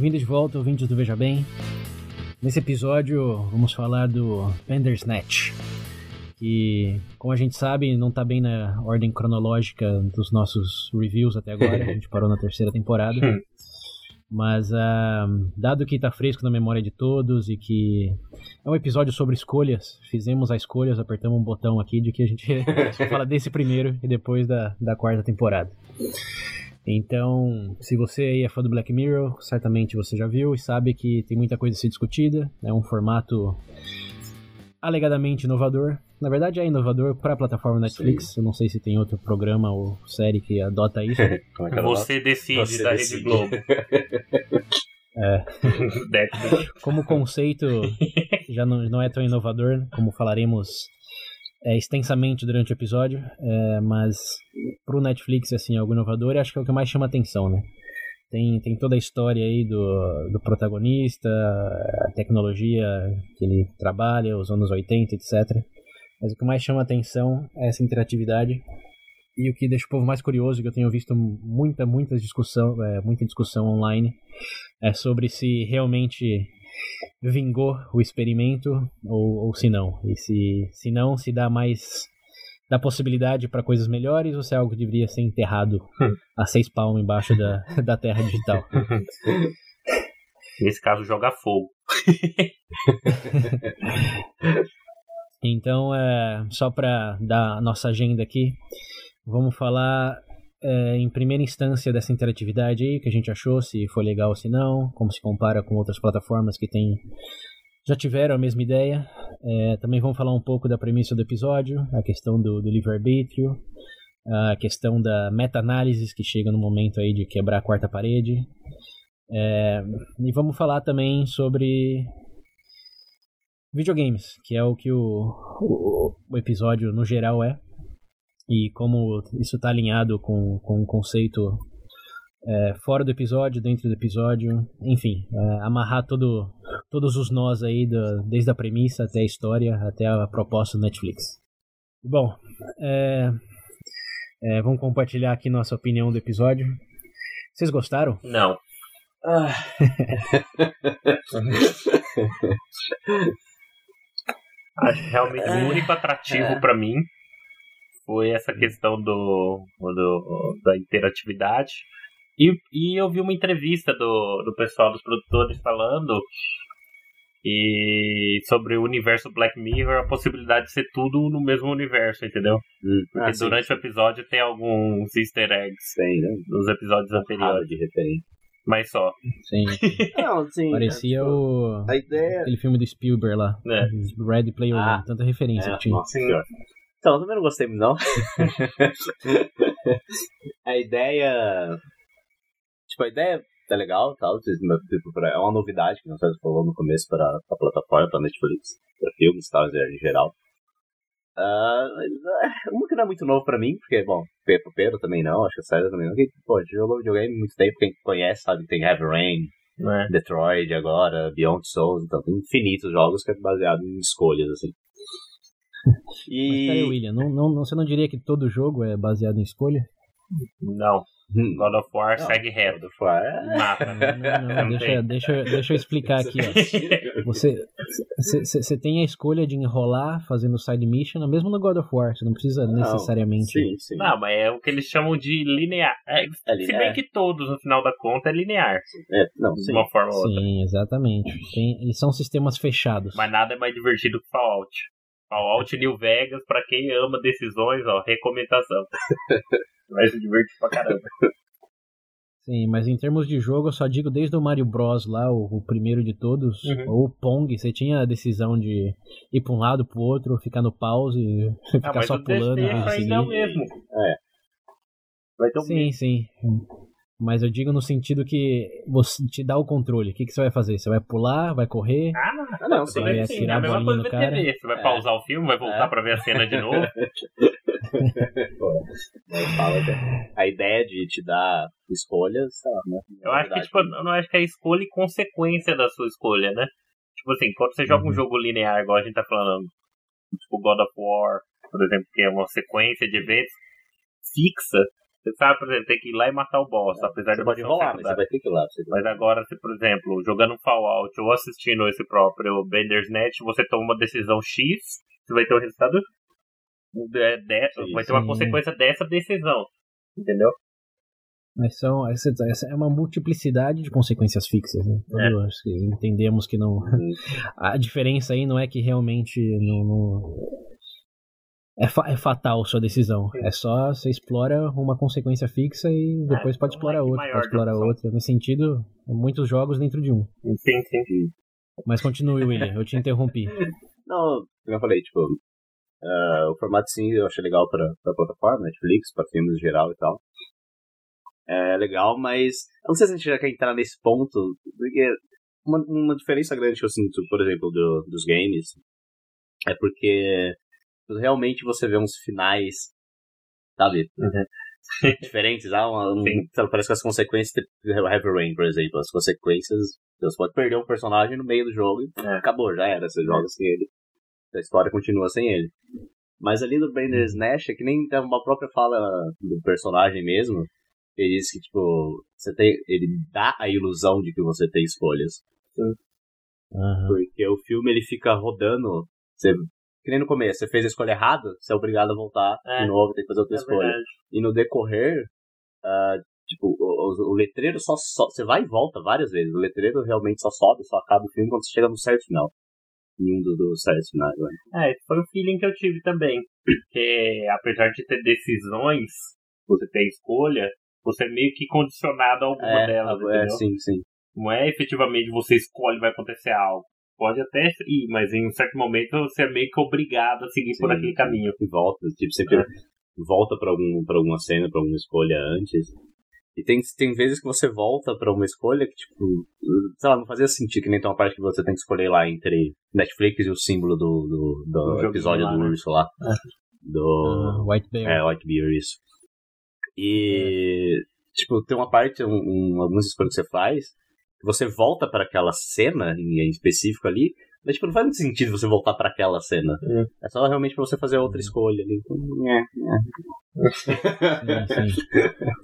Bem-vindo de volta, ouvintes do Veja Bem. Nesse episódio vamos falar do Bandersnatch, que, como a gente sabe, não está bem na ordem cronológica dos nossos reviews até agora, a gente parou na terceira temporada. Mas, uh, dado que está fresco na memória de todos e que é um episódio sobre escolhas, fizemos as escolhas, apertamos um botão aqui de que a gente fala desse primeiro e depois da, da quarta temporada. Então, se você aí é fã do Black Mirror, certamente você já viu e sabe que tem muita coisa a ser discutida. É um formato alegadamente inovador. Na verdade, é inovador para a plataforma Netflix. Sim. Eu não sei se tem outro programa ou série que adota isso. é você decide você da decide. Rede Globo. É. como conceito, já não, não é tão inovador, como falaremos é, extensamente durante o episódio, é, mas pro Netflix, assim, algo inovador, acho que é o que mais chama atenção, né? Tem, tem toda a história aí do, do protagonista, a tecnologia que ele trabalha, os anos 80, etc. Mas o que mais chama atenção é essa interatividade e o que deixa o povo mais curioso, que eu tenho visto muita, muita discussão, é, muita discussão online, é sobre se realmente vingou o experimento ou, ou se não. E se, se não, se dá mais dá possibilidade para coisas melhores ou se é algo que deveria ser enterrado a seis palmos embaixo da, da terra digital. Nesse caso, joga fogo. então, é, só para dar a nossa agenda aqui, vamos falar é, em primeira instância dessa interatividade aí, que a gente achou, se foi legal ou se não, como se compara com outras plataformas que tem, já tiveram a mesma ideia. É, também vamos falar um pouco da premissa do episódio, a questão do, do livre-arbítrio, a questão da meta-análise que chega no momento aí de quebrar a quarta parede. É, e vamos falar também sobre videogames, que é o que o, o, o episódio no geral é e como isso está alinhado com, com o conceito é, fora do episódio, dentro do episódio, enfim, é, amarrar todo, todos os nós aí, do, desde a premissa até a história, até a proposta do Netflix. Bom, é, é vamos compartilhar aqui nossa opinião do episódio. Vocês gostaram? Não. Ah. Acho realmente o único atrativo é. para mim foi essa questão do, do da interatividade. E, e eu vi uma entrevista do, do pessoal dos produtores falando e sobre o universo Black Mirror, a possibilidade de ser tudo no mesmo universo, entendeu? Hum. Porque ah, durante sim. o episódio tem alguns easter eggs tem, né? nos episódios anteriores. de referência. Mas só. Sim. Não, sim Parecia é, o. A ideia... Aquele filme do Spielberg lá. É. Red Player ah, One. Tanta referência é, que tinha. Nossa, senhora. Então, eu também não gostei muito, não. a ideia. Tipo, a ideia é legal, tal. Tipo, é uma novidade que nós falou no começo para a plataforma, para Netflix, para filmes tal, em geral. Uh, uma que não é muito novo pra mim, porque, bom, Pedro, Pedro também não, acho que a série também não. Que, pô, a gente jogou videogame muito tempo, quem conhece sabe tem Heavy Rain, é. Detroit agora, Beyond Souls, então tem infinitos jogos que é baseado em escolhas, assim. E... Mas peraí, William, não, não, você não diria que todo jogo é baseado em escolha? Não. Hum. God of War não, segue reto. God of War é... Mata. Não, não, não, deixa, deixa, deixa eu explicar aqui. Ó. Você, você tem a escolha de enrolar fazendo side mission, mesmo no God of War. Você não precisa necessariamente. Sim, sim. Não, mas é o que eles chamam de linear. É, é linear. Se bem que todos, no final da conta, é linear. É, não, de uma forma ou outra. Sim, exatamente. Tem, e são sistemas fechados. Mas nada é mais divertido que Fallout. Fallout New Vegas, pra quem ama decisões, ó, recomendação. Vai se divertir pra caramba. Sim, mas em termos de jogo, eu só digo desde o Mario Bros lá, o, o primeiro de todos, uhum. ou o Pong, você tinha a decisão de ir pra um lado, pro outro, ficar no pause, ficar ah, só pulando. Mas ainda é o mesmo. É. Vai ter um sim, sim. Mas eu digo no sentido que você te dá o controle. O que, que você vai fazer? Você vai pular, vai correr? Ah, não, ah, não você vai atirar é a mesma coisa no cara. TV. Você vai é. pausar o filme, vai voltar é. pra ver a cena de novo. a ideia de te dar escolhas, né? Eu acho que, tipo, eu não acho que é escolha e consequência da sua escolha, né? Tipo assim, quando você joga uhum. um jogo linear, igual a gente tá falando, tipo God of War, por exemplo, que é uma sequência de eventos fixa, você sabe, por exemplo, tem que ir lá e matar o boss, é, apesar de pode rolar, mas você vai ter que ir lá. Mas agora, se, por exemplo, jogando um Fallout ou assistindo esse próprio Bender's Net, você toma uma decisão X, você vai ter um resultado de, de, vai ter uma consequência dessa decisão. Entendeu? Mas são, essa, essa é uma multiplicidade de consequências fixas. Né? É. Entendemos que não. Uhum. A diferença aí não é que realmente não, não é, fa é fatal sua decisão. Sim. É só você explora uma consequência fixa e é, depois é, pode explorar outra, pode explorar outra. Nesse sentido, muitos jogos dentro de um. Sim, sim. Mas continue, William, eu te interrompi. Não, como eu falei, tipo, uh, o formato sim eu achei legal pra, pra plataforma, Netflix, pra filmes em geral e tal. É legal, mas eu não sei se a gente já quer entrar nesse ponto, porque uma, uma diferença grande que eu sinto, por exemplo, do, dos games, é porque realmente você vê uns finais, sabe? Uhum. Diferentes. Ah, uma, um, parece que as consequências, tipo, Heavy Rain, por exemplo, as consequências, você pode perder um personagem no meio do jogo e é. acabou, já era. Você joga sem ele. A história continua sem ele. Mas ali no Brender's. Nash é que nem tem uma própria fala do personagem mesmo. Ele diz que, tipo, você tem. Ele dá a ilusão de que você tem escolhas. Uhum. Porque o filme ele fica rodando. Você que nem no começo, você fez a escolha errada, você é obrigado a voltar é. de novo, tem que fazer outra é escolha. Verdade. E no decorrer, uh, tipo, o, o, letreiro só, só. Você vai e volta várias vezes. O letreiro realmente só sobe, só acaba o filme quando você chega no certo final. Em um dos do certos finais, né? É, esse foi o feeling que eu tive também. Porque apesar de ter decisões, você ter escolha, você é meio que condicionado a alguma é, delas. É, entendeu? sim, sim. Não é efetivamente você escolhe vai acontecer algo pode até ir, mas em um certo momento você é meio que obrigado a seguir Sim, por aquele caminho. E volta, tipo, sempre é. volta para algum, pra alguma cena, para alguma escolha antes. E tem, tem vezes que você volta para uma escolha que, tipo, sei lá, não fazia sentido, que nem tem uma parte que você tem que escolher lá entre Netflix e o símbolo do, do, do episódio lá, do né? urso lá. É. Do. Uh, White Bear. É, White Bear, isso. E. É. Tipo, tem uma parte, um, um, algumas escolhas que você faz, você volta para aquela cena em específico ali, mas tipo, não faz muito sentido você voltar para aquela cena. É. é. só realmente para você fazer outra uhum. escolha ali. Então, é, é. Sim.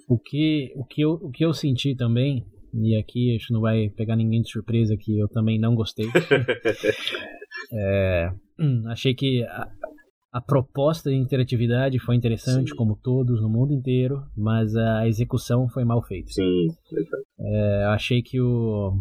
O, que, o, que eu, o que eu senti também, e aqui a gente não vai pegar ninguém de surpresa que eu também não gostei. é, hum, achei que a, a proposta de interatividade foi interessante, Sim. como todos no mundo inteiro, mas a execução foi mal feita. Sim, é, achei que o,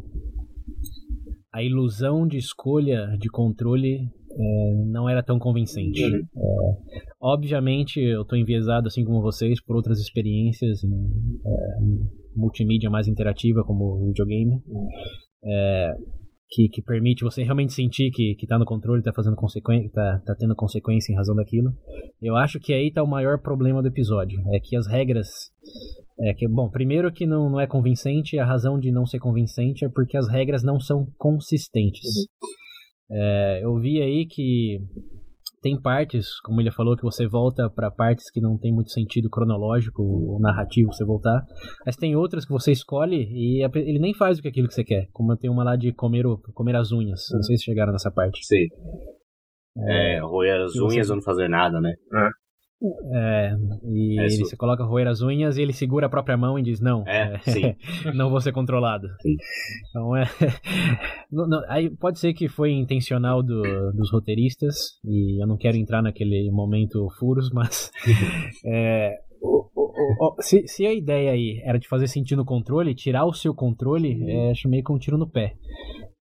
a ilusão de escolha de controle é, não era tão convincente. Uhum. É, obviamente, eu estou enviesado, assim como vocês, por outras experiências em é, multimídia mais interativa, como videogame. É, que, que permite você realmente sentir que, que tá no controle, tá fazendo consequência, tá, tá tendo consequência em razão daquilo. Eu acho que aí tá o maior problema do episódio. É que as regras. É que, bom, primeiro que não, não é convincente, a razão de não ser convincente é porque as regras não são consistentes. Uhum. É, eu vi aí que tem partes, como ele falou, que você volta para partes que não tem muito sentido cronológico ou narrativo você voltar. Mas tem outras que você escolhe e ele nem faz o que aquilo que você quer. Como tem uma lá de comer, comer as unhas. Não sei se chegaram nessa parte. Sim. É, é roer as unhas ou não fazer nada, né? É. É, e é, ele se coloca a roer as unhas e ele segura a própria mão e diz: Não, é, é não vou ser controlado. Sim. Então é. não, não, aí pode ser que foi intencional do, dos roteiristas, e eu não quero entrar naquele momento furos, mas. é, o, o, o, se, se, a ideia aí era de fazer sentido no controle, tirar o seu controle, uhum. é, acho meio que um tiro no pé.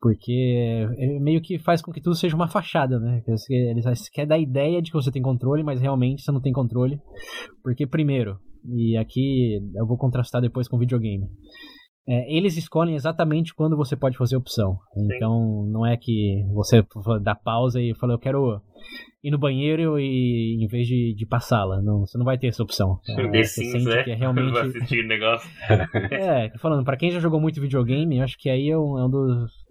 Porque é, meio que faz com que tudo seja uma fachada, né? Eles querem dar a ideia de que você tem controle, mas realmente você não tem controle. Porque, primeiro, e aqui eu vou contrastar depois com videogame. é, eles escolhem exatamente quando você pode fazer opção. Sim. Então não é que você dá pausa e fala, eu quero ir no banheiro e em vez de, de passá-la. Não, você não vai ter essa opção. É, The você Sims, sente né? que é realmente. o negócio. é, falando, para quem já jogou muito videogame, acho que aí é um, é um dos,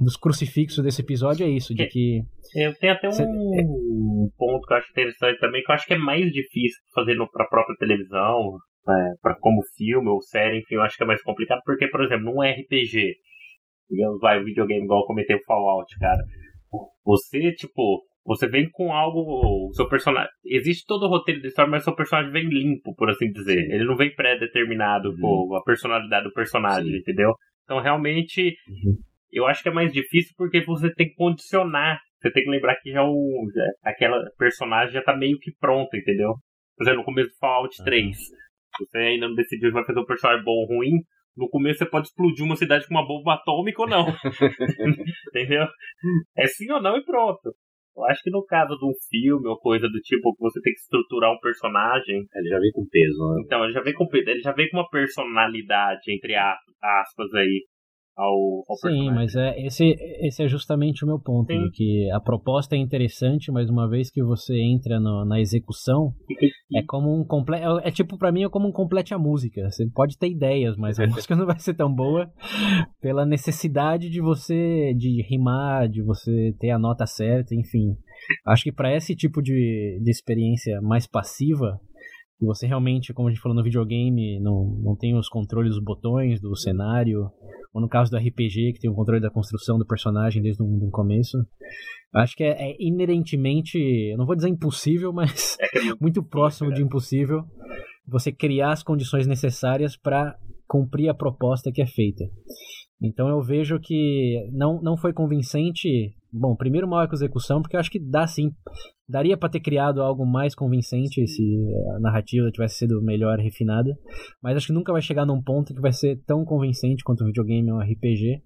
dos crucifixos desse episódio é isso, de que. Eu tenho até um ponto que eu acho interessante também, que eu acho que é mais difícil fazer para a própria televisão, é, para como filme ou série, enfim, eu acho que é mais complicado, porque, por exemplo, num RPG, digamos, vai, o videogame igual eu comentei o Fallout, cara, você, tipo, você vem com algo, o seu personagem, existe todo o roteiro da história, mas o seu personagem vem limpo, por assim dizer, ele não vem pré-determinado uhum. com a personalidade do personagem, Sim. entendeu? Então, realmente, uhum. Eu acho que é mais difícil porque você tem que condicionar, você tem que lembrar que já o, já, aquela personagem já tá meio que pronta, entendeu? Por exemplo, no começo do Fallout uhum. 3, você ainda não decidiu se vai fazer um personagem bom ou ruim. No começo você pode explodir uma cidade com uma bomba atômica ou não. Entendeu? É sim ou não e pronto. Eu acho que no caso de um filme ou coisa do tipo que você tem que estruturar um personagem. Ele já vem com peso, né? Então, ele já vem com Ele já vem com uma personalidade, entre aspas, aí ao, ao Sim, mas é, esse, esse é justamente o meu ponto, que a proposta é interessante, mas uma vez que você entra no, na execução, é como um completo, é, é, tipo para mim é como um complete a música. Você pode ter ideias, mas a música não vai ser tão boa pela necessidade de você de rimar, de você ter a nota certa, enfim. Acho que para esse tipo de, de experiência mais passiva, que você realmente, como a gente falou no videogame, não, não tem os controles dos botões, do cenário, ou no caso do RPG, que tem o controle da construção do personagem desde o começo. Acho que é, é, inerentemente, eu não vou dizer impossível, mas é muito próximo de impossível você criar as condições necessárias para cumprir a proposta que é feita. Então eu vejo que não, não foi convincente. Bom, primeiro mal execução, porque eu acho que dá sim. Daria para ter criado algo mais convincente se a narrativa tivesse sido melhor refinada. Mas acho que nunca vai chegar num ponto que vai ser tão convincente quanto um videogame ou um RPG.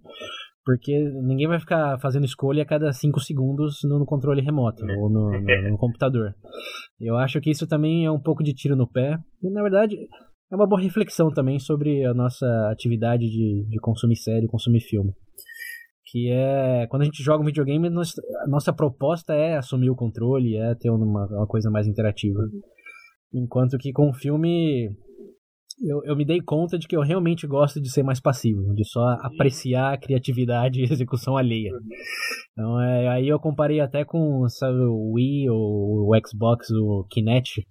Porque ninguém vai ficar fazendo escolha a cada 5 segundos no, controle remoto ou no, no, no computador. Eu acho que isso também é um pouco de tiro no pé. E na verdade, é uma boa reflexão também sobre a nossa atividade de, de consumir série, consumir filme. Que é, quando a gente joga um videogame, a nossa proposta é assumir o controle, é ter uma, uma coisa mais interativa. Enquanto que com o filme, eu, eu me dei conta de que eu realmente gosto de ser mais passivo, de só apreciar a criatividade e execução alheia. Então, é, aí eu comparei até com sabe, o Wii ou o Xbox, o Kinect,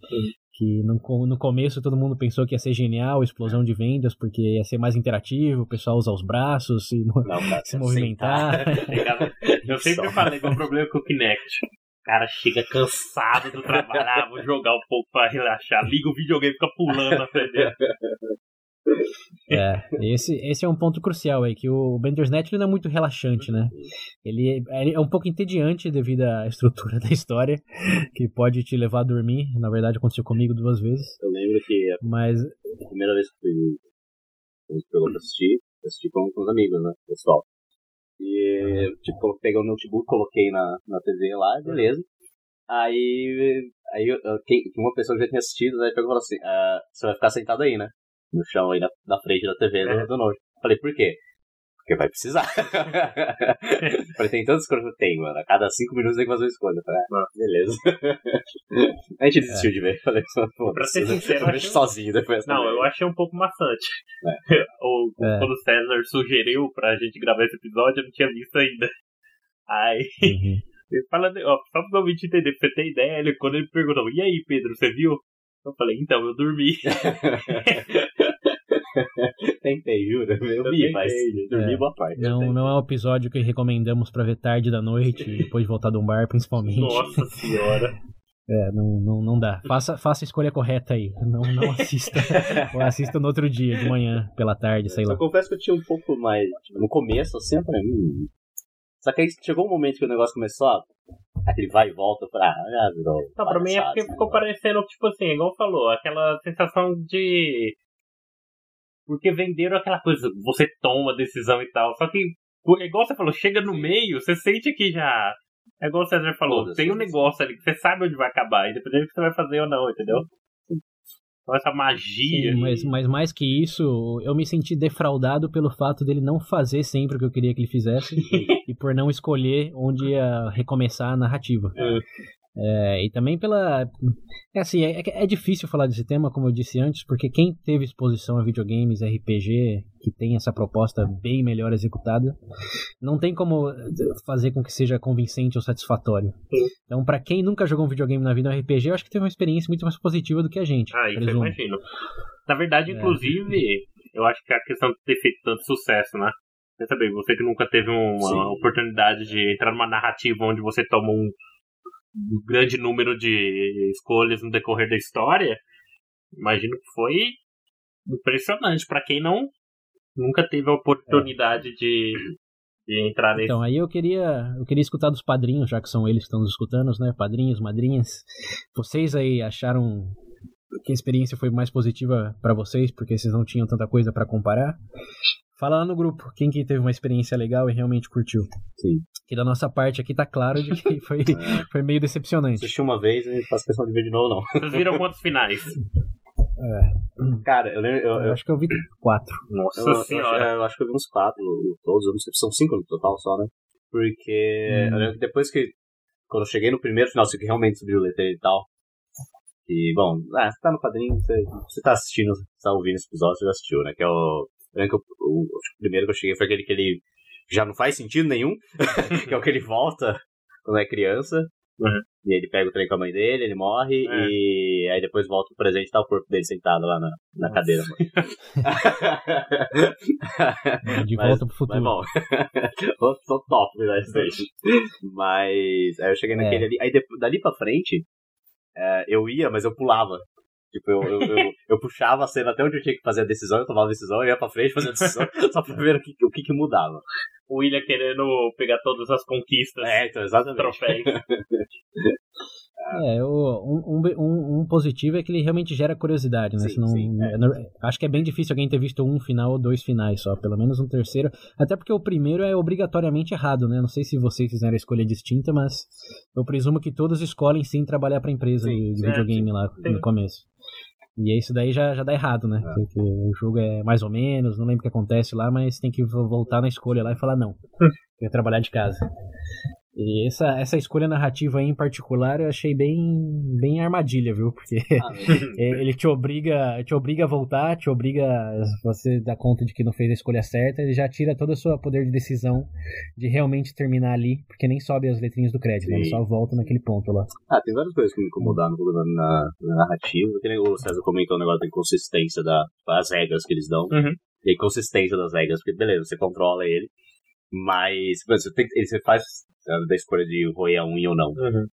que no, no começo todo mundo pensou que ia ser genial, explosão de vendas, porque ia ser mais interativo, o pessoal usar os braços, se, Não, se movimentar. Eu sempre falei que o problema com o Kinect. O cara chega cansado do trabalho, ah, vou jogar um pouco pra relaxar, liga o videogame e fica pulando na frente dele. É, esse, esse é um ponto crucial aí, que o Bandersnatch não é muito relaxante, né? Ele, ele, é um pouco entediante devido à estrutura da história, que pode te levar a dormir. Na verdade, aconteceu comigo duas vezes. Eu lembro que a, Mas... a primeira vez que fui, pegou pra assistir, assisti com, com os amigos, né, pessoal. E, tipo, peguei o notebook, coloquei na, na TV lá, beleza. Aí, aí eu, quem, uma pessoa que já tinha assistido, aí pegou e falou assim, ah, você vai ficar sentado aí, né? No chão aí na, na frente da TV do, é. do Note. Falei, por quê? Porque vai precisar. Falei, tem tantas coisas que eu tenho, mano. A cada cinco minutos tem que fazer uma escolha. Falei, ah, beleza. a gente desistiu é. de ver. Falei, pô, pra ser sincero, eu achei... sozinho depois. Não, eu achei um pouco maçante. É. o, é. Quando o César sugeriu pra gente gravar esse episódio, eu não tinha visto ainda. Aí. Uhum. Falando, ó, só pra ouvinte entender, pra você ter ideia, ele, quando ele perguntou, e aí, Pedro, você viu? Eu falei, então, eu dormi. tentei, juro. Eu, eu vi, mas dormi é, boa parte. Não, não é um episódio que recomendamos pra ver tarde da noite, depois de voltar de um bar, principalmente. Nossa senhora. É, não, não, não dá. Faça, faça a escolha correta aí. Não, não assista. Ou assista no outro dia, de manhã, pela tarde, sei lá. Eu confesso que eu tinha um pouco mais. Tipo, no começo, assim, pra mim. Só que aí chegou um momento que o negócio começou a aquele vai e volta pra. Ah, virou. Não, pra mim é porque né? ficou parecendo, tipo assim, igual falou, aquela sensação de. Porque venderam aquela coisa, você toma a decisão e tal. Só que, igual você falou, chega no meio, você sente que já. É igual o César falou, tem um negócio ali que você sabe onde vai acabar, independente do que você vai fazer ou não, entendeu? Essa magia. Sim, mas, mas mais que isso, eu me senti defraudado pelo fato dele não fazer sempre o que eu queria que ele fizesse e por não escolher onde ia recomeçar a narrativa. É. É, e também pela. É assim, é, é, difícil falar desse tema, como eu disse antes, porque quem teve exposição a videogames, RPG, que tem essa proposta bem melhor executada, não tem como fazer com que seja convincente ou satisfatório. Então, para quem nunca jogou um videogame na vida, um RPG, eu acho que teve uma experiência muito mais positiva do que a gente. Ah, isso presumo. eu imagino. Na verdade, é. inclusive, eu acho que a questão de ter feito tanto sucesso, né? Pensa bem, você que nunca teve uma Sim. oportunidade de entrar numa narrativa onde você toma um um grande número de escolhas no decorrer da história, imagino que foi impressionante para quem não nunca teve a oportunidade é. de, de entrar nesse. Então, aí eu queria, eu queria escutar dos padrinhos, já que são eles que estão nos escutando, né? Padrinhos, madrinhas. Vocês aí acharam que a experiência foi mais positiva para vocês, porque vocês não tinham tanta coisa para comparar? Fala lá no grupo quem que teve uma experiência legal e realmente curtiu. Sim. Que da nossa parte aqui tá claro de que foi, é. foi meio decepcionante. Assisti uma vez e não faço questão de ver de novo, não. Vocês viram quantos finais? É. Cara, eu, lembro, eu, eu, eu, acho que eu vi quatro. Nossa eu, senhora. Eu, acho que eu vi uns quatro todos. Eu não sei se são cinco no total só, né? Porque hum. eu lembro que depois que. Quando eu cheguei no primeiro final, você realmente subiu o letreiro e tal. E, bom, ah, você tá no padrinho, você, você tá assistindo, você tá ouvindo esse episódio, você já assistiu, né? Que é o que o, o, o, primeiro que eu cheguei foi aquele que ele já não faz sentido nenhum, que é o que ele volta quando é criança. Uhum. E ele pega o trem com a mãe dele, ele morre, é. e aí depois volta pro presente e tá o corpo dele sentado lá na, na cadeira. De mas, volta pro futuro. Mas bom, tô top stage. Mas aí eu cheguei naquele é. ali. Aí dali pra frente, é, eu ia, mas eu pulava. Tipo, eu, eu, eu, eu, puxava a cena até onde eu tinha que fazer a decisão, eu tomava a decisão, eu ia pra frente fazer a decisão, só pra ver o que, o que, que mudava. O William querendo pegar todas as conquistas. É, então, exatamente. Troféus. É, um, um, um, positivo é que ele realmente gera curiosidade, né? Sim, Senão, sim, é. Acho que é bem difícil alguém ter visto um final ou dois finais só, pelo menos um terceiro. Até porque o primeiro é obrigatoriamente errado, né? Não sei se vocês fizeram a escolha distinta, mas eu presumo que todos escolhem sim trabalhar pra empresa sim, de, videogame lá no começo. E isso daí já, já dá errado, né? É. Porque o jogo é mais ou menos, não lembro o que acontece lá, mas tem que voltar na escolha lá e falar não. Quer trabalhar de casa. E essa, essa escolha narrativa aí em particular eu achei bem, bem armadilha, viu? Porque ah, ele te obriga, te obriga a voltar, te obriga a você dar conta de que não fez a escolha certa, ele já tira todo o seu poder de decisão de realmente terminar ali, porque nem sobe as letrinhas do crédito, né? ele só volta naquele ponto lá. Ah, tem várias coisas que me incomodaram na, na narrativa, que o César comentou o negócio da inconsistência da, das regras que eles dão. Uhum. E a inconsistência das regras, porque beleza, você controla ele, mas você, tem, você faz da escolha de roer a unha ou não. Uhum.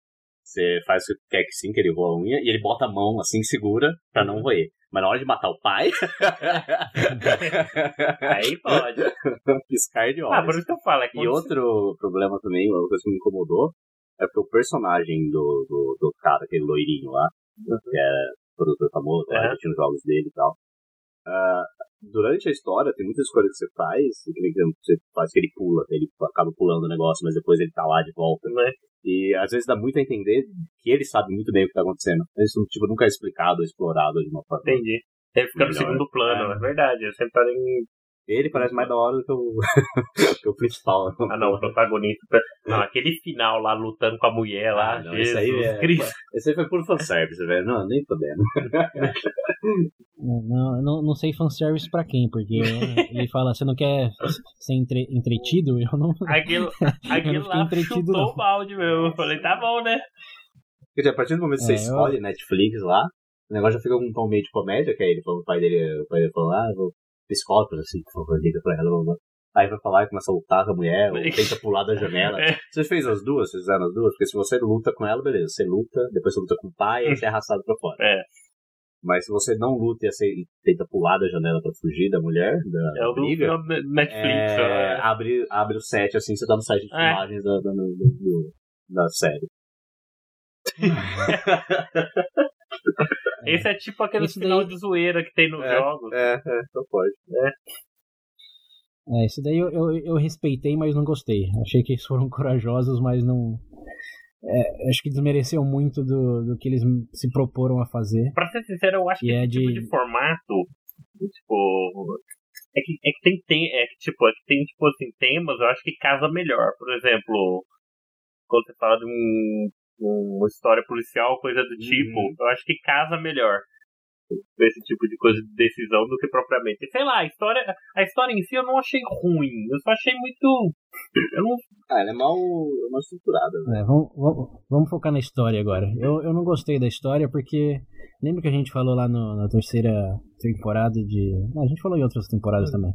Você faz o que quer que sim, que ele roa a unha, e ele bota a mão assim, segura, pra não roer. Mas na hora de matar o pai. Aí pode. Piscar de olhos. Ah, por isso que eu falo. É e outro problema também, uma coisa que me incomodou, é porque o personagem do, do, do cara, aquele loirinho lá, uhum. que é produtor famoso, uhum. repetindo os jogos dele e tal. Uh, durante a história, tem muitas coisas que você faz, que você faz que ele pula, ele acaba pulando o negócio, mas depois ele tá lá de volta. Né? E às vezes dá muito a entender que ele sabe muito bem o que tá acontecendo. Isso tipo, nunca é explicado explorado de uma forma. Entendi. Ele fica no segundo plano, é, é verdade. Eu sempre parei em ele parece mais da hora do que o, que o principal. Ah, não, o protagonista. Não, aquele final lá lutando com a mulher lá. Ah, não, Jesus aí é, Cristo. Esse aí foi por fanservice, velho. Não, nem podendo. Não, não, não sei fanservice pra quem, porque ele fala, você não quer ser entre, entretido? Eu não. Aquilo, aquilo eu lá entretido, chutou não. o balde, meu. Eu falei, tá bom, né? Quer dizer, a partir do momento que é, você escolhe eu... Netflix lá, o negócio já fica com um tom meio de comédia, que aí ele falou, o pai dele, o pai dele falou, ah, vou psicóloga, assim, por favor, liga pra ela. Blá, blá. Aí vai falar e começa a lutar com a mulher, ou tenta pular da janela. É. Você fez as duas? Vocês fizeram as duas? Porque se você luta com ela, beleza. Você luta, depois você luta com o pai, e você é arrastado pra fora. É. Mas se você não luta e, assim, tenta pular da janela pra fugir da mulher, da é o briga, Netflix. É, é, abre, abre o set, assim, você tá no site de é. filmagens da, da, do, da série. Esse é tipo aquele esse final daí... de zoeira que tem nos é, jogos. É, é, não pode. É. É, esse daí eu, eu, eu, respeitei, mas não gostei. Achei que eles foram corajosos, mas não. é, acho que desmereceu muito do, do que eles se proporam a fazer. Pra ser sincero, eu acho que, que é esse tipo de... de formato, tipo, é que, é que tem, tem é que, tipo, é que tem tipo assim temas, eu acho que casa melhor. Por exemplo, quando você fala de um, uma história policial, coisa do tipo, uhum. eu acho que casa melhor esse tipo de coisa de decisão do que propriamente. Sei lá, a história, a história em si eu não achei ruim, eu só achei muito. Eu não... Ah, ela é mal, mal estruturada. Né? É, vamos, vamos, vamos, focar na história agora. Eu, eu não gostei da história porque. Lembra que a gente falou lá no, na terceira temporada de. a gente falou em outras temporadas também.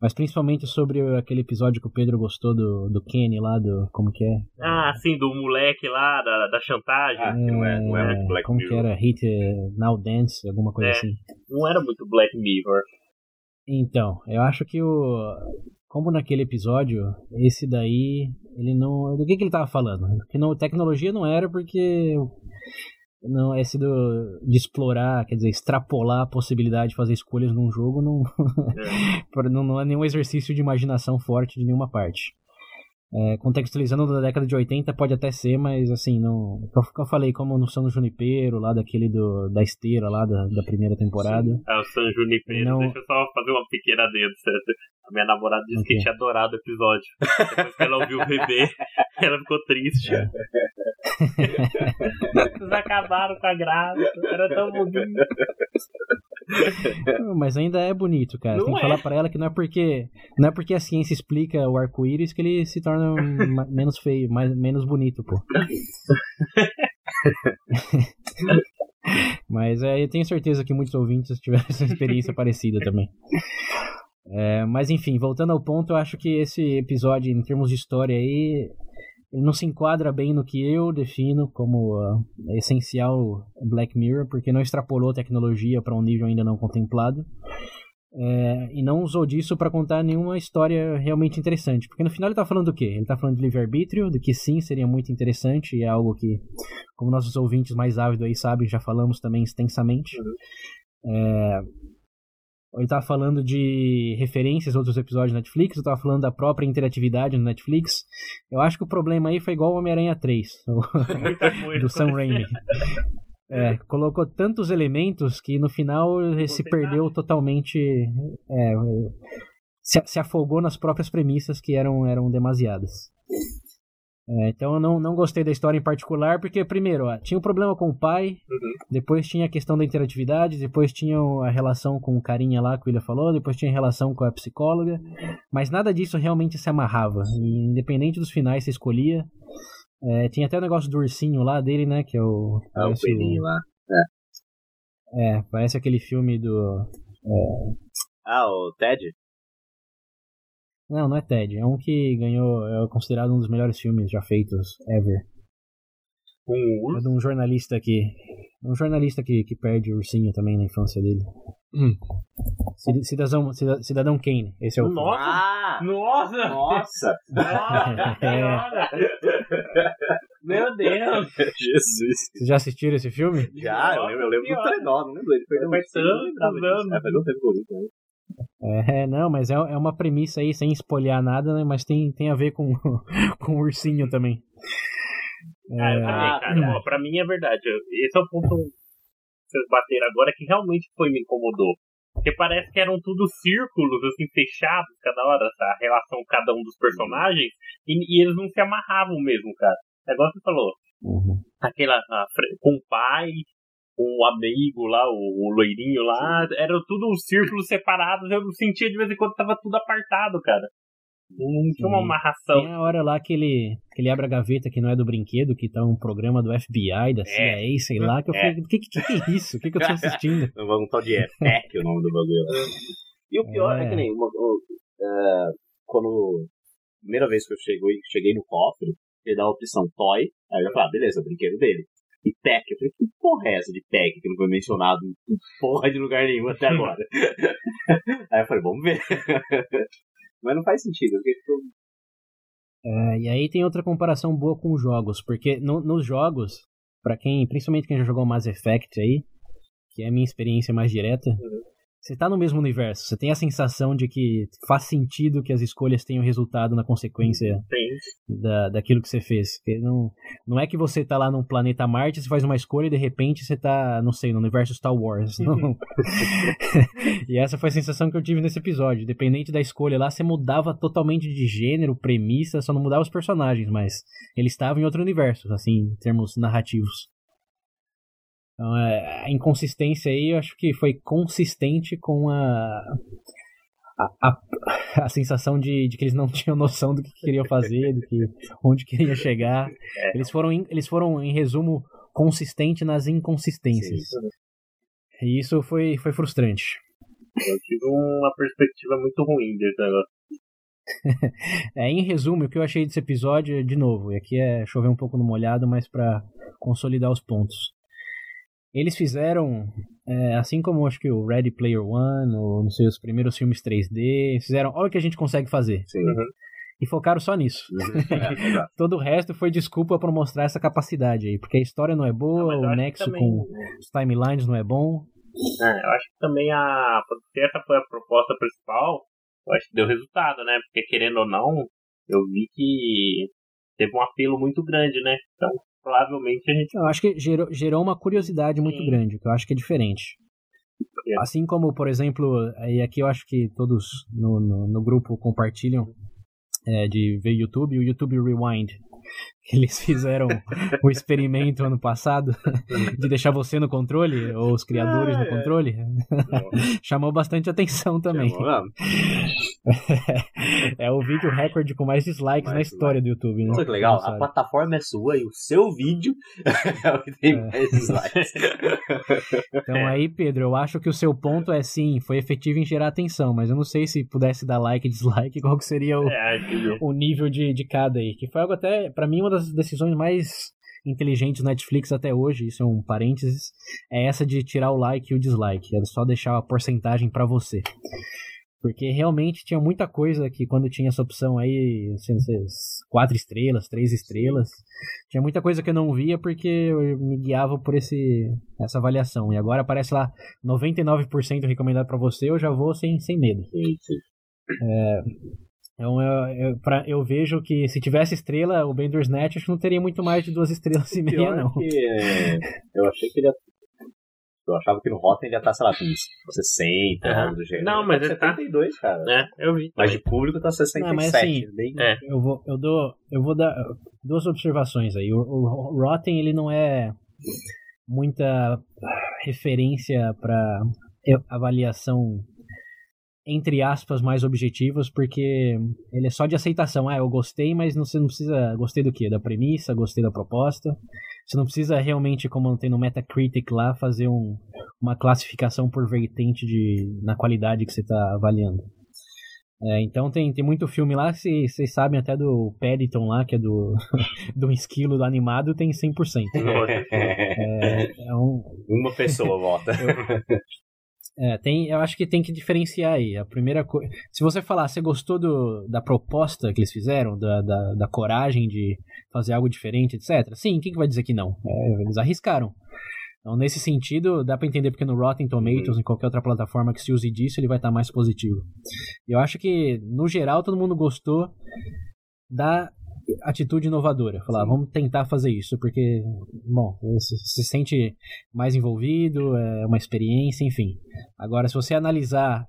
Mas principalmente sobre aquele episódio que o Pedro gostou do, do Kenny lá, do. Como que é? Ah, sim, do moleque lá, da, da chantagem. Ah, não é, não é muito Black como Mirror. Que era? Hit Now Dance, alguma coisa é, assim. Não era muito Black Mirror. Então, eu acho que o. Como naquele episódio, esse daí, ele não. Do que, que ele tava falando? Que não, tecnologia não era porque não esse do, de explorar, quer dizer, extrapolar a possibilidade de fazer escolhas num jogo não, é. não, não é nenhum exercício de imaginação forte de nenhuma parte. É, contextualizando da década de 80 pode até ser, mas assim, não. Eu, eu falei como no São Junipero, lá daquele do, da esteira lá da, da primeira temporada. Sim. É o São Junipero. Não... Deixa eu só fazer uma pequena dentro. A minha namorada disse okay. que tinha adorado o episódio. Depois que ela ouviu o bebê, ela ficou triste. Vocês acabaram com a graça. Era tão bonito. Mas ainda é bonito, cara. Não Tem que é. falar pra ela que não é porque. Não é porque a ciência explica o arco-íris que ele se torna menos feio, mais, menos bonito, pô. Mas é, eu tenho certeza que muitos ouvintes tiveram essa experiência parecida também. É, mas enfim, voltando ao ponto, eu acho que esse episódio, em termos de história aí, ele não se enquadra bem no que eu defino como uh, essencial Black Mirror, porque não extrapolou a tecnologia para um nível ainda não contemplado. É, e não usou disso para contar nenhuma história realmente interessante. Porque no final ele tá falando do quê? Ele tá falando de livre-arbítrio, do que sim seria muito interessante, e é algo que, como nossos ouvintes mais ávidos aí sabem, já falamos também extensamente. Uhum. É, ele estava falando de referências a outros episódios da Netflix, eu estava falando da própria interatividade no Netflix. Eu acho que o problema aí foi igual o Homem-Aranha 3, do Sam Raimi. É, colocou tantos elementos que no final se perdeu totalmente. É, se, se afogou nas próprias premissas que eram, eram demasiadas. É, então eu não, não gostei da história em particular, porque primeiro, ó, tinha um problema com o pai, uhum. depois tinha a questão da interatividade, depois tinha a relação com o carinha lá que o William falou, depois tinha a relação com a psicóloga, mas nada disso realmente se amarrava. E, independente dos finais você escolhia. É, tinha até o negócio do ursinho lá dele, né? Que é o. Ah, o coelhinho lá. É. é, parece aquele filme do. É... Ah, o Ted? Não, não é Ted. É um que ganhou. É considerado um dos melhores filmes já feitos ever. Um É de um jornalista aqui. Um jornalista que, que perde o ursinho também na infância dele. Hum. Cidadão, Cidadão Kane. Esse é o Nossa! Ah, nossa! Nossa! nossa é. Meu Deus! Jesus! Vocês já assistiram esse filme? Já, eu lembro, eu lembro do trenó, não lembro. Ele perdeu Faz tantos anos. É, faz um tempo que é, não, mas é, é uma premissa aí, sem espolhar nada, né? Mas tem, tem a ver com, com o ursinho também. Ah, eu também, é, cara. Ó, pra mim é verdade. Esse é o ponto que vocês bateram agora que realmente foi me incomodou. Porque parece que eram tudo círculos, assim, fechados cada hora, a relação cada um dos personagens, e, e eles não se amarravam mesmo, cara. É igual você falou. Uhum. Aquela, a, com o pai, o amigo lá, o, o loirinho lá, eram tudo círculos separados, eu sentia de vez em quando tava tudo apartado, cara. Não tinha uma amarração. Tem a hora lá que ele, que ele abre a gaveta que não é do brinquedo, que tá um programa do FBI, da CIA, é. sei lá, que eu é. falei, o que, que, que, é isso? O que, que eu tô assistindo? um tal de EPEC, o nome do bagulho. E o pior é, é que nem, uma, uh, quando, primeira vez que eu cheguei, cheguei no cofre, ele dá a opção toy, aí eu já falei, ah, beleza, o brinquedo dele e tech. Eu falei, que porra é essa de tech que não foi mencionado em porra de lugar nenhum até agora? aí eu falei, vamos ver. Mas não faz sentido, porque tipo... É, e aí tem outra comparação boa com os jogos, porque no, nos jogos, para quem, principalmente quem já jogou Mass Effect aí, que é a minha experiência mais direta, uhum. Você tá no mesmo universo, você tem a sensação de que faz sentido que as escolhas tenham resultado na consequência da, daquilo que você fez. Porque não, não é que você tá lá num planeta Marte, você faz uma escolha e de repente você tá, não sei, no universo Star Wars. Não. e essa foi a sensação que eu tive nesse episódio. Dependente da escolha lá, você mudava totalmente de gênero, premissa, só não mudava os personagens, mas eles estavam em outro universo, assim, em termos narrativos. Então, é, a inconsistência aí eu acho que foi consistente com a, a, a, a sensação de, de, que eles não tinham noção do que queriam fazer, do que, onde queriam chegar. É. Eles foram, eles foram, em resumo, consistente nas inconsistências. Sim. E isso foi, foi frustrante. Eu tive uma perspectiva muito ruim desse negócio. é, em resumo, o que eu achei desse episódio, de novo, e aqui é chover um pouco no molhado, mas para consolidar os pontos. Eles fizeram, é, assim como acho que o Ready Player One, ou não sei, os primeiros filmes 3D, fizeram, olha o que a gente consegue fazer. Sim. Uhum. E focaram só nisso. Uhum. É, Todo o resto foi desculpa para mostrar essa capacidade aí, porque a história não é boa, não, o nexo também... com os timelines não é bom. É, eu acho que também a. Se essa foi a proposta principal, eu acho que deu resultado, né? Porque querendo ou não, eu vi que teve um apelo muito grande, né? Então, provavelmente a gente. Eu acho que gerou, gerou uma curiosidade muito Sim. grande, que eu acho que é diferente. É. Assim como, por exemplo, e aqui eu acho que todos no, no, no grupo compartilham é, de ver YouTube, o YouTube Rewind. Eles fizeram o experimento ano passado de deixar você no controle, ou os criadores no controle. Chamou bastante atenção também. é o vídeo recorde com mais dislikes mais na história do YouTube. Né? Olha que legal, a plataforma é sua e o seu vídeo é o que tem é. mais dislikes. então aí, Pedro, eu acho que o seu ponto é sim, foi efetivo em gerar atenção, mas eu não sei se pudesse dar like e dislike, qual que seria o, é, o nível de, de cada aí. Que foi algo até, para mim, uma das decisões mais inteligentes do Netflix até hoje, isso é um parênteses, é essa de tirar o like e o dislike, é só deixar a porcentagem para você. Porque realmente tinha muita coisa que quando tinha essa opção aí, assim, quatro estrelas, três estrelas, tinha muita coisa que eu não via porque eu me guiava por esse, essa avaliação. E agora aparece lá 99% recomendado para você, eu já vou sem, sem medo. Sim, sim. É, então eu, eu, pra, eu vejo que se tivesse estrela, o Bandersnatch acho que não teria muito mais de duas estrelas e meia, não. Que, é, eu achei que ele ia, Eu achava que no Rotten ele ia estar, sei lá, com 60, algo do gênero. Não, mas ele 72, tá... cara. É, eu vi. Mas de público tá 67. Não, mas assim, bem... é. eu, vou, eu, dou, eu vou dar duas observações aí. O, o Rotten, ele não é muita referência para avaliação entre aspas, mais objetivos, porque ele é só de aceitação. Ah, eu gostei, mas não, você não precisa. Gostei do quê? Da premissa, gostei da proposta. Você não precisa realmente, como tem no Metacritic lá, fazer um, uma classificação por vertente de, na qualidade que você está avaliando. É, então tem, tem muito filme lá, vocês sabem até do Paddington lá, que é do, do esquilo do animado, tem 100%. é, é um... Uma pessoa vota. Eu, é, tem, eu acho que tem que diferenciar aí. A primeira coisa. Se você falar, você gostou do, da proposta que eles fizeram, da, da, da coragem de fazer algo diferente, etc. Sim, quem que vai dizer que não? É, eles arriscaram. Então, nesse sentido, dá para entender porque no Rotten Tomatoes, uhum. em qualquer outra plataforma que se use disso, ele vai estar tá mais positivo. Eu acho que, no geral, todo mundo gostou da atitude inovadora. Falar, Sim. vamos tentar fazer isso, porque, bom, você se sente mais envolvido, é uma experiência, enfim. Agora, se você analisar,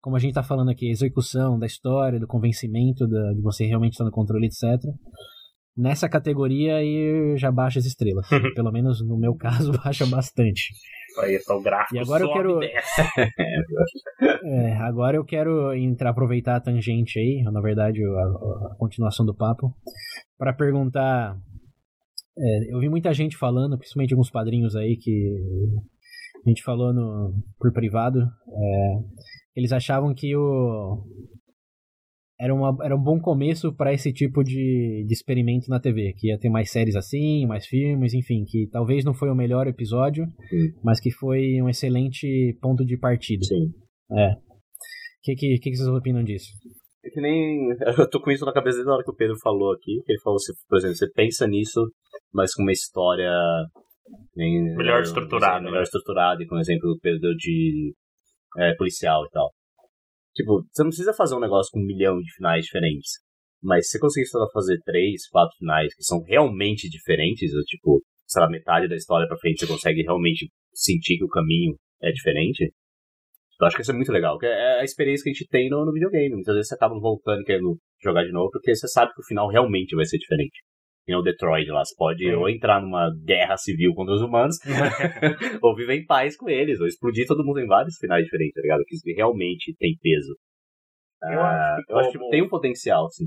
como a gente está falando aqui, a execução da história, do convencimento da, de você realmente estar no controle, etc. Nessa categoria aí já baixa as estrelas. Pelo menos no meu caso, baixa bastante. Aí só o gráfico e agora eu quero é, agora eu quero entrar aproveitar a tangente aí, na verdade a, a continuação do papo, para perguntar. É, eu vi muita gente falando, principalmente alguns padrinhos aí que a gente falou no, por privado. É, eles achavam que o era, uma, era um bom começo para esse tipo de, de experimento na TV, que ia ter mais séries assim, mais filmes, enfim, que talvez não foi o melhor episódio, Sim. mas que foi um excelente ponto de partida. Sim. É. O que, que, que, vocês opinam disso? É que nem. Eu tô com isso na cabeça desde a hora que o Pedro falou aqui. Ele falou, assim, por exemplo, você pensa nisso, mas com uma história. Nem, melhor estruturada. Melhor né? estruturada, e com o exemplo do Pedro de é, policial e tal. Tipo, você não precisa fazer um negócio com um milhão de finais diferentes. Mas se você conseguir fazer três, quatro finais que são realmente diferentes, ou, tipo, sei lá, metade da história pra frente você consegue realmente sentir que o caminho é diferente, eu acho que isso é muito legal. Porque é a experiência que a gente tem no, no videogame. Muitas vezes você acaba voltando querendo jogar de novo, porque você sabe que o final realmente vai ser diferente. Tem o Detroit lá, você pode ou entrar numa guerra civil contra os humanos, ou viver em paz com eles, ou explodir todo mundo em vários finais diferentes, tá ligado? Que realmente tem peso. Eu acho que, eu acho que como- tem um potencial, sim.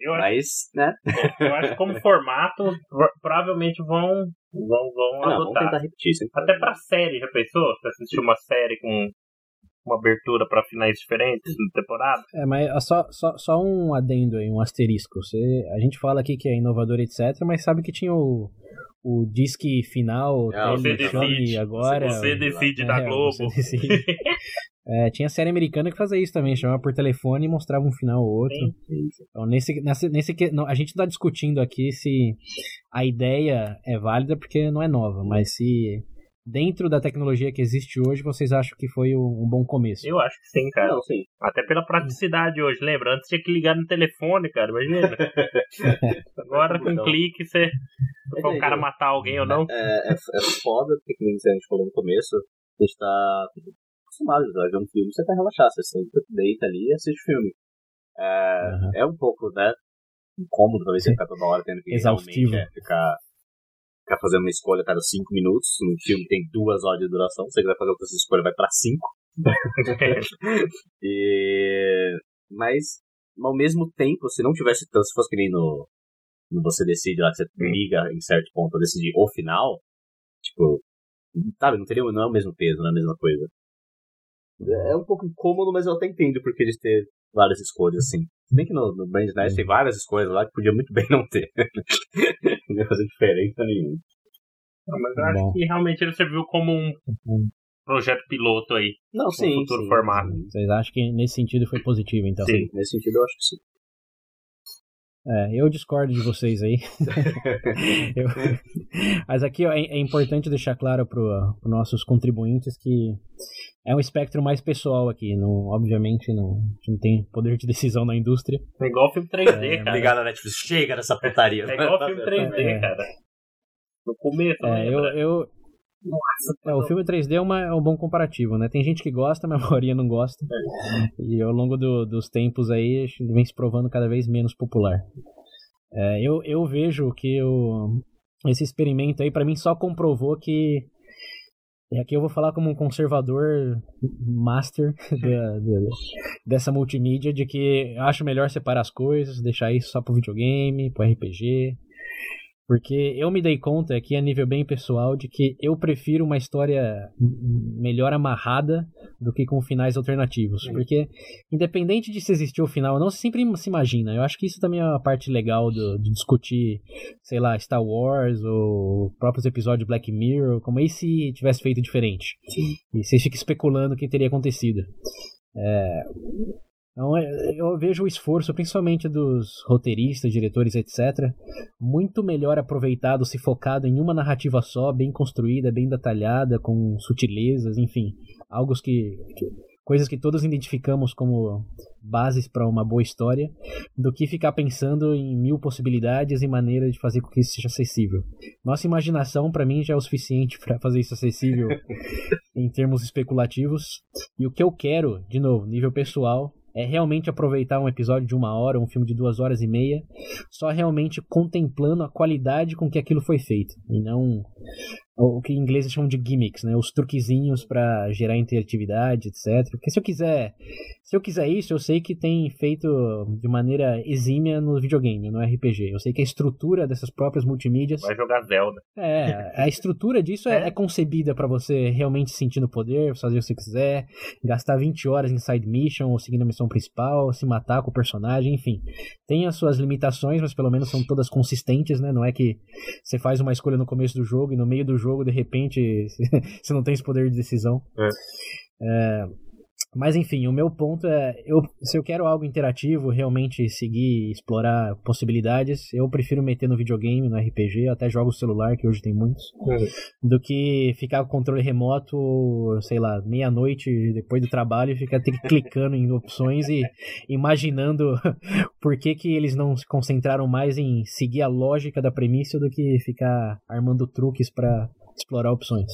Eu acho, Mas, né? eu acho que como formato, pro- provavelmente vão, vão, vão Ah, não, adotar. tentar repetir. Até pra série, já pensou? Você assistiu uma série com uma abertura pra finais diferentes na temporada? É, mas ó, só, só, só um adendo aí, um asterisco. Você, a gente fala aqui que é inovador, etc., mas sabe que tinha o, o disque final, Ah, você decide. agora. Você decide da É, Globo. você decide. É, tinha série americana que fazia isso também, chamava por telefone e mostrava um final ou outro. Sim. Então, nesse, nesse, nesse que- não, a gente não tá discutindo aqui se a ideia é válida porque não é nova, mas se dentro da tecnologia que existe hoje vocês acham que foi um, bom começo. Eu acho que sim, cara. Não, sim. Até pela praticidade hoje, lembra? Antes tinha que ligar no telefone, cara, imagina. Agora com um Então. clique você. Aí, o cara matar alguém ou não. É, é, é foda, porque como a gente falou no começo, a gente tá acostumado a ver um filme, você quer relaxar, você senta, deita ali e assiste filme. É, Uhum. é um pouco, né, incômodo talvez você ficar toda hora tendo que Exaustivo. realmente é, ficar, ficar fazendo uma escolha a cada cinco minutos, num filme tem duas horas de duração, se você quiser fazer outra escolha vai pra cinco. E... Mas, ao mesmo tempo, se não tivesse tanto, se fosse que nem no, no Você Decide lá, que você liga em certo ponto pra decidir o final, tipo, sabe, não teria, não é o mesmo peso, não é a mesma coisa. É um pouco incômodo, mas eu até entendo porque eles ter várias escolhas, assim. Se bem que no, no Brand Night tem várias escolhas lá que podia muito bem não ter. não ia fazer diferença nenhuma. Não, mas eu Bom. acho que realmente ele serviu como um Um- projeto piloto aí. Não, Um sim. futuro sim, formato. sim. Vocês acham que nesse sentido foi positivo, então? Sim. Nesse sentido, eu acho que sim. É, eu discordo de vocês aí. Eu- Mas aqui ó, é, é importante deixar claro para os nossos contribuintes que é um espectro mais pessoal aqui. Não, obviamente não, a gente não tem poder de decisão na indústria. É igual filme 3D, É, cara. Obrigado, Netflix. Chega dessa putaria. É igual filme 3D, É. cara. No começo, É, eu, lembra? eu, é, o filme 3D é, uma- é um bom comparativo, né? Tem gente que gosta, mas a maioria não gosta. E ao longo do- dos tempos aí, vem se provando cada vez menos popular. É, eu, eu vejo que o, esse experimento aí, pra mim, só comprovou que. E aqui eu vou falar como um conservador master da- da- dessa multimídia, de que acho melhor separar as coisas, deixar isso só pro videogame, pro RPG. Porque eu me dei conta aqui a nível bem pessoal de que eu prefiro uma história melhor amarrada do que com finais alternativos. Porque, independente de se existir o final ou não, você sempre se imagina. Eu acho que isso também é uma parte legal do- de discutir, sei lá, Star Wars ou próprios episódios de Black Mirror, como e se tivesse feito diferente. E você fica especulando o que teria acontecido. É, então, é, eu vejo o esforço, principalmente dos roteiristas, diretores, etc., muito melhor aproveitado se focado em uma narrativa só, bem construída, bem detalhada, com sutilezas, enfim, algo que, que- coisas que todos identificamos como bases para uma boa história, do que ficar pensando em mil possibilidades e maneiras de fazer com que isso seja acessível. Nossa imaginação, para mim, já é o suficiente para fazer isso acessível em termos especulativos. E o que eu quero, de novo, nível pessoal, é realmente aproveitar um episódio de uma hora, um filme de duas horas e meia, só realmente contemplando a qualidade com que aquilo foi feito, e não o que eles chamam de gimmicks, né? Os truquezinhos para gerar interatividade, etc. Porque se eu quiser, se eu quiser isso, eu sei que tem feito de maneira exímia no videogame, no RPG. Eu sei que a estrutura dessas próprias multimídias Vai jogar Zelda. é, a estrutura disso é, é concebida pra você realmente sentir no poder, fazer o que você quiser, gastar 20 horas em side mission ou seguindo a missão principal, se matar com o personagem, enfim. Tem as suas limitações, mas pelo menos são todas consistentes, né? Não é que você faz uma escolha no começo do jogo e no meio do jogo, de repente, você não tem esse poder de decisão. É, Mas enfim, o meu ponto é, eu, se eu quero algo interativo, realmente seguir, explorar possibilidades, eu prefiro meter no videogame, no RPG, até jogo celular, que hoje tem muitos, Uhum. do que ficar com controle remoto, sei lá, meia-noite depois do trabalho e ficar ter que clicando em opções e imaginando por que, que eles não se concentraram mais em seguir a lógica da premissa do que ficar armando truques para explorar opções.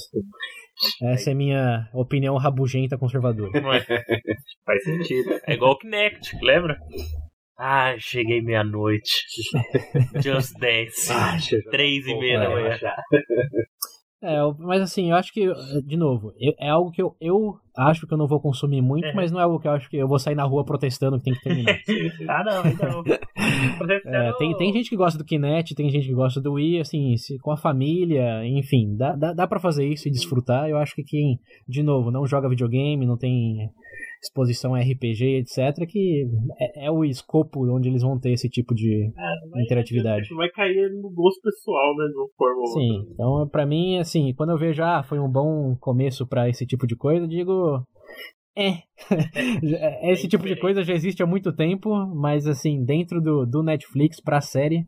Essa é minha opinião rabugenta conservadora. É? Faz sentido. É igual o Kinect, lembra? Ah, cheguei meia-noite. Just Dance. Três e meia da manhã. É, mas assim, eu acho que, de novo, eu- é algo que eu, eu acho que eu não vou consumir muito, É. mas não é algo que eu acho que eu vou sair na rua protestando que tem que terminar. Ah, não, não. É, tem, tem gente que gosta do Kinect, tem gente que gosta do Wii, assim, se- com a família, enfim, dá, dá, dá pra fazer isso e desfrutar. Eu acho que quem, de novo, não joga videogame, não tem exposição a RPG, etc., que é, é o escopo onde eles vão ter esse tipo de interatividade. Vai cair no gosto pessoal, né? Forma Sim, outra. então pra mim, assim, quando eu vejo, ah, foi um bom começo pra esse tipo de coisa, eu digo. É. Já- esse tipo de coisa já existe há muito tempo, mas assim, dentro do, do Netflix pra série,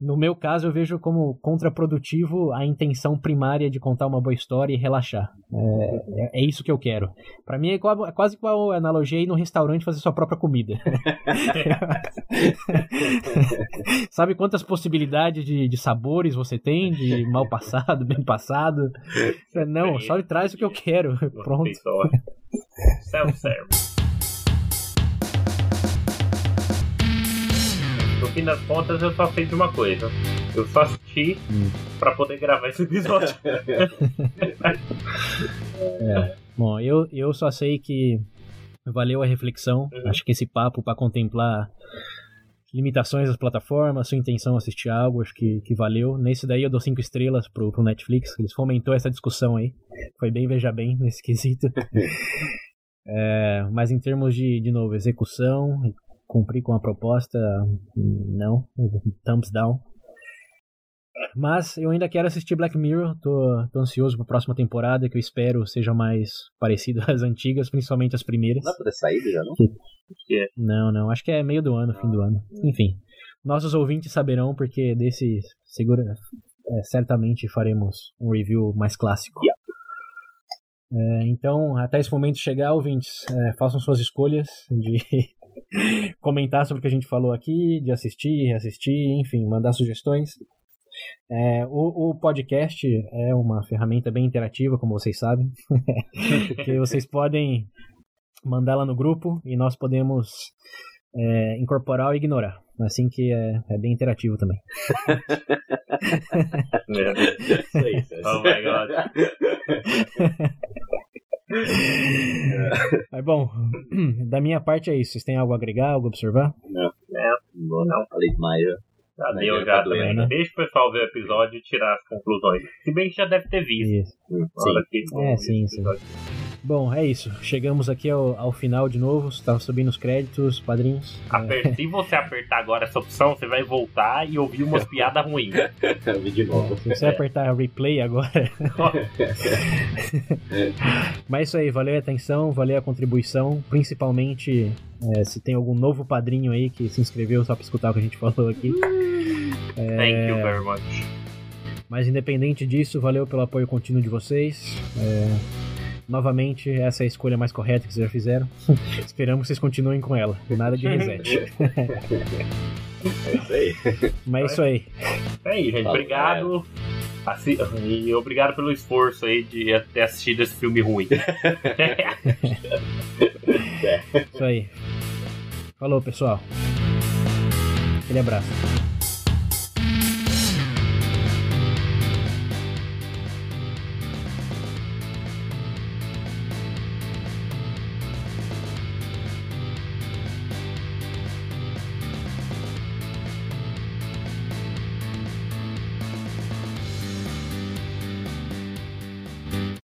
no meu caso eu vejo como contraprodutivo a intenção primária de contar uma boa história e relaxar. É, é- é isso que eu quero. Pra mim é, é quase igual a analogia ir no restaurante fazer sua própria comida. Sabe quantas possibilidades de, de sabores você tem? De mal passado, bem passado? Não, só traz o que eu quero. Pronto. Self-service. Fim das contas, eu só fiz uma coisa. Eu só assisti Hum. pra poder gravar esse episódio. Bom, eu, eu só sei que valeu a reflexão. Uhum. Acho que esse papo para contemplar limitações das plataformas, sua intenção assistir algo, acho que, que valeu. Nesse daí eu dou cinco estrelas pro, pro Netflix. Eles fomentou essa discussão aí. Foi bem, veja bem, nesse quesito. É, mas em termos de, de novo, execução, cumprir com a proposta, não. Thumbs down. Mas eu ainda quero assistir Black Mirror, tô, tô ansioso pra próxima temporada, que eu espero seja mais parecido às antigas, principalmente as primeiras. Não pra ter saído já, não? Não, não, acho que é meio do ano, fim do ano. Enfim, nossos ouvintes saberão, porque desse segura, é, certamente faremos um review mais clássico. É, então, até esse momento chegar, ouvintes, é, façam suas escolhas de comentar sobre o que a gente falou aqui, de assistir, reassistir, enfim, mandar sugestões. É, o, o podcast é uma ferramenta bem interativa, como vocês sabem, que vocês podem mandar lá no grupo e nós podemos é, incorporar ou ignorar. Assim que é, é bem interativo também. Aí. Oh my god. Mas bom, da minha parte é isso. Vocês têm algo a agregar, algo a observar? Não, não. Falei demais já. Já Não, deu já doendo, também. né? Deixa o pessoal ver o episódio e tirar as conclusões. Se bem que já deve ter visto. Isso. na hora que- É, sim, sim. Bom, é isso. Chegamos aqui ao, ao final de novo. Estava subindo os créditos, padrinhos. É, Aper- Se você apertar agora essa opção, você vai voltar e ouvir umas piadas ruins. Eu vi de novo. se você apertar replay agora. Mas é isso aí, valeu a atenção, valeu a contribuição. Principalmente é, se tem algum novo padrinho aí que se inscreveu só pra escutar o que a gente falou aqui. Thank you very much. Mas independente disso, valeu pelo apoio contínuo de vocês. É, Novamente, essa é a escolha mais correta que vocês já fizeram. Esperamos que vocês continuem com ela. Nada de reset. É isso aí. Mas é isso aí. É aí, gente. Obrigado. Assi- E obrigado pelo esforço aí de ter assistido esse filme ruim. Isso aí. Falou, pessoal. Aquele abraço.